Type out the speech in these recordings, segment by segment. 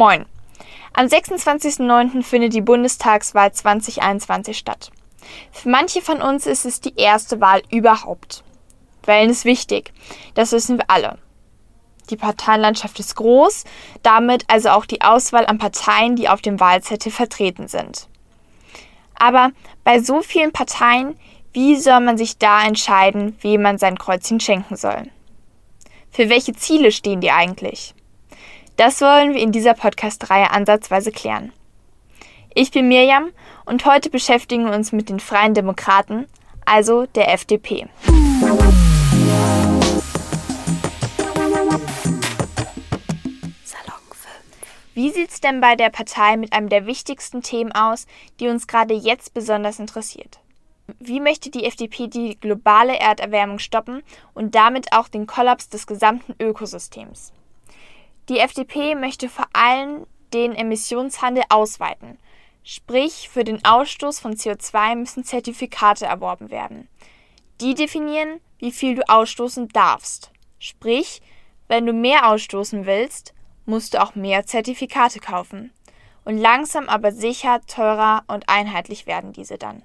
Moin. Am 26.09. findet die Bundestagswahl 2021 statt. Für manche von uns ist es die erste Wahl überhaupt. Wählen ist wichtig, das wissen wir alle. Die Parteienlandschaft ist groß, damit also auch die Auswahl an Parteien, die auf dem Wahlzettel vertreten sind. Aber bei so vielen Parteien, wie soll man sich da entscheiden, wem man sein Kreuzchen schenken soll? Für welche Ziele stehen die eigentlich? Das wollen wir in dieser Podcast-Reihe ansatzweise klären. Ich bin Mirjam und heute beschäftigen wir uns mit den Freien Demokraten, also der FDP. Wie sieht es denn bei der Partei mit einem der wichtigsten Themen aus, die uns gerade jetzt besonders interessiert? Wie möchte die FDP die globale Erderwärmung stoppen und damit auch den Kollaps des gesamten Ökosystems? Die FDP möchte vor allem den Emissionshandel ausweiten. Sprich, für den Ausstoß von CO2 müssen Zertifikate erworben werden. Die definieren, wie viel du ausstoßen darfst. Sprich, wenn du mehr ausstoßen willst, musst du auch mehr Zertifikate kaufen. Und langsam aber sicher teurer und einheitlich werden diese dann.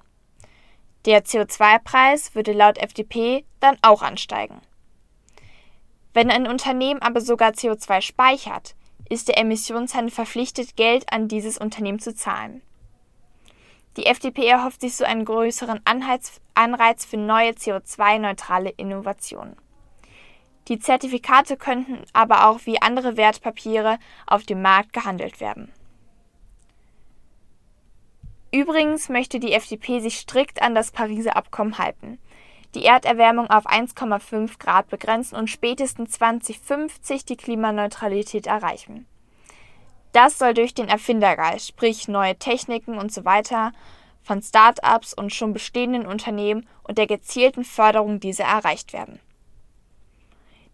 Der CO2-Preis würde laut FDP dann auch ansteigen. Wenn ein Unternehmen aber sogar CO2 speichert, ist der Emissionshandel verpflichtet, Geld an dieses Unternehmen zu zahlen. Die FDP erhofft sich so einen größeren Anreiz für neue CO2-neutrale Innovationen. Die Zertifikate könnten aber auch wie andere Wertpapiere auf dem Markt gehandelt werden. Übrigens möchte die FDP sich strikt an das Pariser Abkommen halten, die Erderwärmung auf 1,5 Grad begrenzen und spätestens 2050 die Klimaneutralität erreichen. Das soll durch den Erfindergeist, sprich neue Techniken und so weiter, von Start-ups und schon bestehenden Unternehmen und der gezielten Förderung dieser erreicht werden.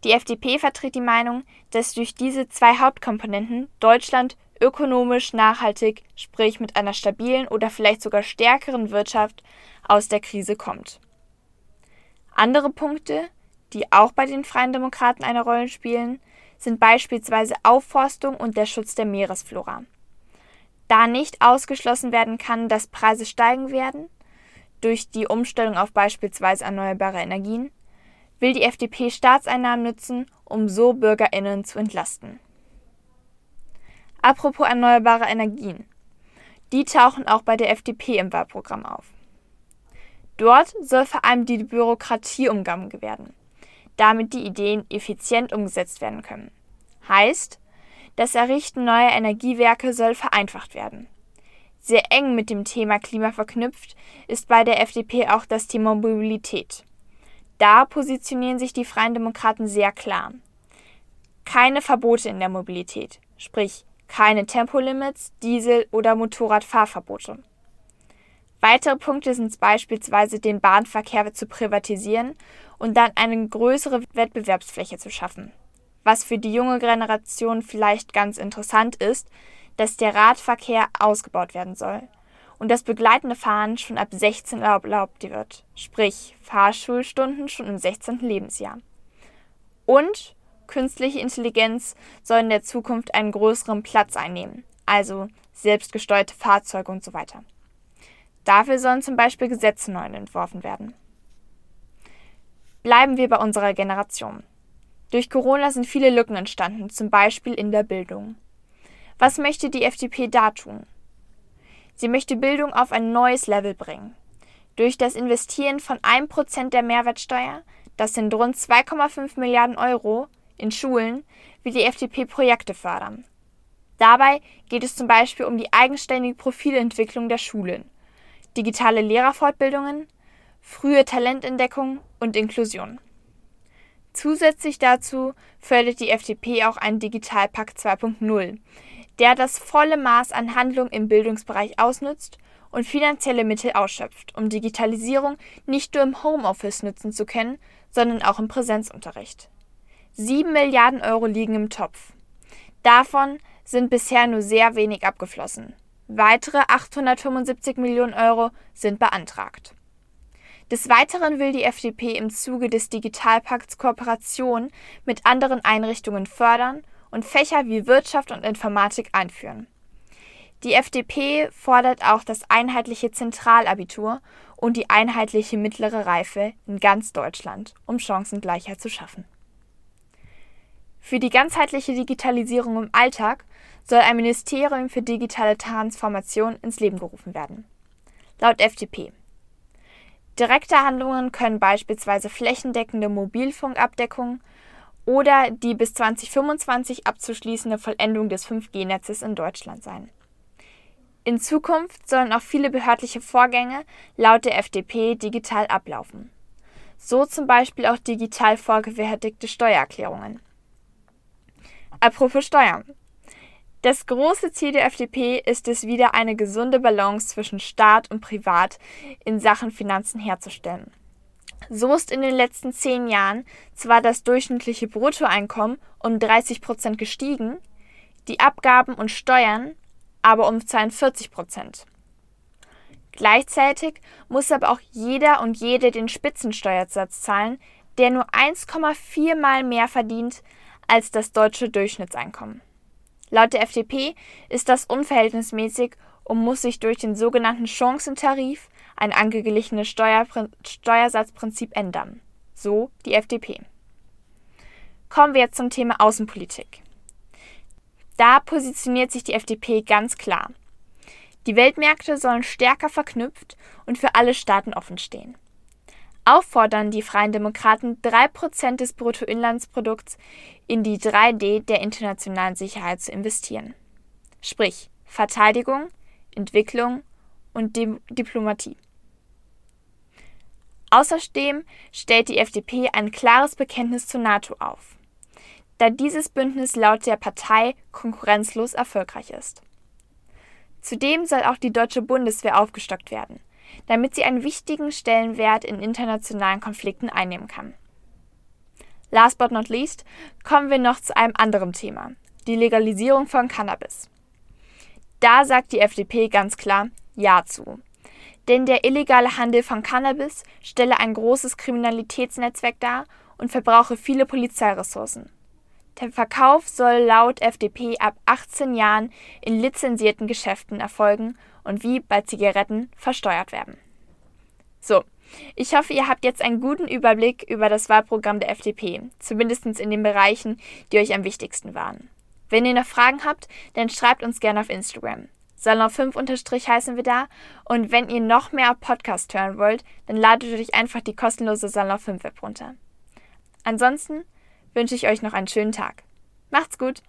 Die FDP vertritt die Meinung, dass durch diese zwei Hauptkomponenten Deutschland ökonomisch nachhaltig, sprich mit einer stabilen oder vielleicht sogar stärkeren Wirtschaft, aus der Krise kommt. Andere Punkte, die auch bei den Freien Demokraten eine Rolle spielen, sind beispielsweise Aufforstung und der Schutz der Meeresflora. Da nicht ausgeschlossen werden kann, dass Preise steigen werden, durch die Umstellung auf beispielsweise erneuerbare Energien, will die FDP Staatseinnahmen nutzen, um so Bürgerinnen zu entlasten. Apropos erneuerbare Energien. Die tauchen auch bei der FDP im Wahlprogramm auf. Dort soll vor allem die Bürokratie umgangen werden, damit die Ideen effizient umgesetzt werden können. Heißt, das Errichten neuer Energiewerke soll vereinfacht werden. Sehr eng mit dem Thema Klima verknüpft ist bei der FDP auch das Thema Mobilität. Da positionieren sich die Freien Demokraten sehr klar. Keine Verbote in der Mobilität, sprich keine Tempolimits, Diesel- oder Motorradfahrverbote. Weitere Punkte sind beispielsweise den Bahnverkehr zu privatisieren und dann eine größere Wettbewerbsfläche zu schaffen. Was für die junge Generation vielleicht ganz interessant ist, dass der Radverkehr ausgebaut werden soll und das begleitende Fahren schon ab 16 erlaubt wird, sprich Fahrschulstunden schon im 16. Lebensjahr. Und künstliche Intelligenz soll in der Zukunft einen größeren Platz einnehmen, also selbstgesteuerte Fahrzeuge und so weiter. Dafür sollen zum Beispiel Gesetze neu entworfen werden. Bleiben wir bei unserer Generation. Durch Corona sind viele Lücken entstanden, zum Beispiel in der Bildung. Was möchte die FDP da tun? Sie möchte Bildung auf ein neues Level bringen. Durch das Investieren von 1% der Mehrwertsteuer, das sind rund 2,5 Milliarden Euro, in Schulen will die FDP Projekte fördern. Dabei geht es zum Beispiel um die eigenständige Profilentwicklung der Schulen, digitale Lehrerfortbildungen, frühe Talententdeckung und Inklusion. Zusätzlich dazu fördert die FDP auch einen Digitalpakt 2.0, der das volle Maß an Handlung im Bildungsbereich ausnutzt und finanzielle Mittel ausschöpft, um Digitalisierung nicht nur im Homeoffice nutzen zu können, sondern auch im Präsenzunterricht. Sieben Milliarden Euro liegen im Topf. Davon sind bisher nur sehr wenig abgeflossen. Weitere 875 Millionen Euro sind beantragt. Des Weiteren will die FDP im Zuge des Digitalpakts Kooperation mit anderen Einrichtungen fördern und Fächer wie Wirtschaft und Informatik einführen. Die FDP fordert auch das einheitliche Zentralabitur und die einheitliche mittlere Reife in ganz Deutschland, um Chancengleichheit zu schaffen. Für die ganzheitliche Digitalisierung im Alltag soll ein Ministerium für digitale Transformation ins Leben gerufen werden. Laut FDP. Direkte Handlungen können beispielsweise flächendeckende Mobilfunkabdeckung oder die bis 2025 abzuschließende Vollendung des 5G-Netzes in Deutschland sein. In Zukunft sollen auch viele behördliche Vorgänge laut der FDP digital ablaufen. So zum Beispiel auch digital vorgefertigte Steuererklärungen. Apropos Steuern. Das große Ziel der FDP ist es wieder, eine gesunde Balance zwischen Staat und Privat in Sachen Finanzen herzustellen. So ist in den letzten zehn Jahren zwar das durchschnittliche Bruttoeinkommen um 30 Prozent gestiegen, die Abgaben und Steuern aber um 42 Prozent. Gleichzeitig muss aber auch jeder und jede den Spitzensteuersatz zahlen, der nur 1,4 mal mehr verdient als das deutsche Durchschnittseinkommen. Laut der FDP ist das unverhältnismäßig und muss sich durch den sogenannten Chancentarif, ein angeglichenes Steuersatzprinzip, ändern. So die FDP. Kommen wir jetzt zum Thema Außenpolitik. Da positioniert sich die FDP ganz klar. Die Weltmärkte sollen stärker verknüpft und für alle Staaten offen stehen. Auffordern die Freien Demokraten, 3% des Bruttoinlandsprodukts in die 3D der internationalen Sicherheit zu investieren. Sprich Verteidigung, Entwicklung und Di Diplomatie. Außerdem stellt die FDP ein klares Bekenntnis zur NATO auf da dieses Bündnis laut der Partei konkurrenzlos erfolgreich ist. Zudem soll auch die deutsche Bundeswehr aufgestockt werden, damit sie einen wichtigen Stellenwert in internationalen Konflikten einnehmen kann. Last but not least kommen wir noch zu einem anderen Thema, die Legalisierung von Cannabis. Da sagt die FDP ganz klar Ja zu. Denn der illegale Handel von Cannabis stelle ein großes Kriminalitätsnetzwerk dar und verbrauche viele Polizeiressourcen. Der Verkauf soll laut FDP ab 18 Jahren in lizenzierten Geschäften erfolgen und wie bei Zigaretten versteuert werden. So, ich hoffe, ihr habt jetzt einen guten Überblick über das Wahlprogramm der FDP, zumindest in den Bereichen, die euch am wichtigsten waren. Wenn ihr noch Fragen habt, dann schreibt uns gerne auf Instagram. Salon5 unterstrich heißen wir da. Und wenn ihr noch mehr Podcast hören wollt, dann ladet euch einfach die kostenlose Salon 5 App runter. Ansonsten wünsche ich euch noch einen schönen Tag. Macht's gut!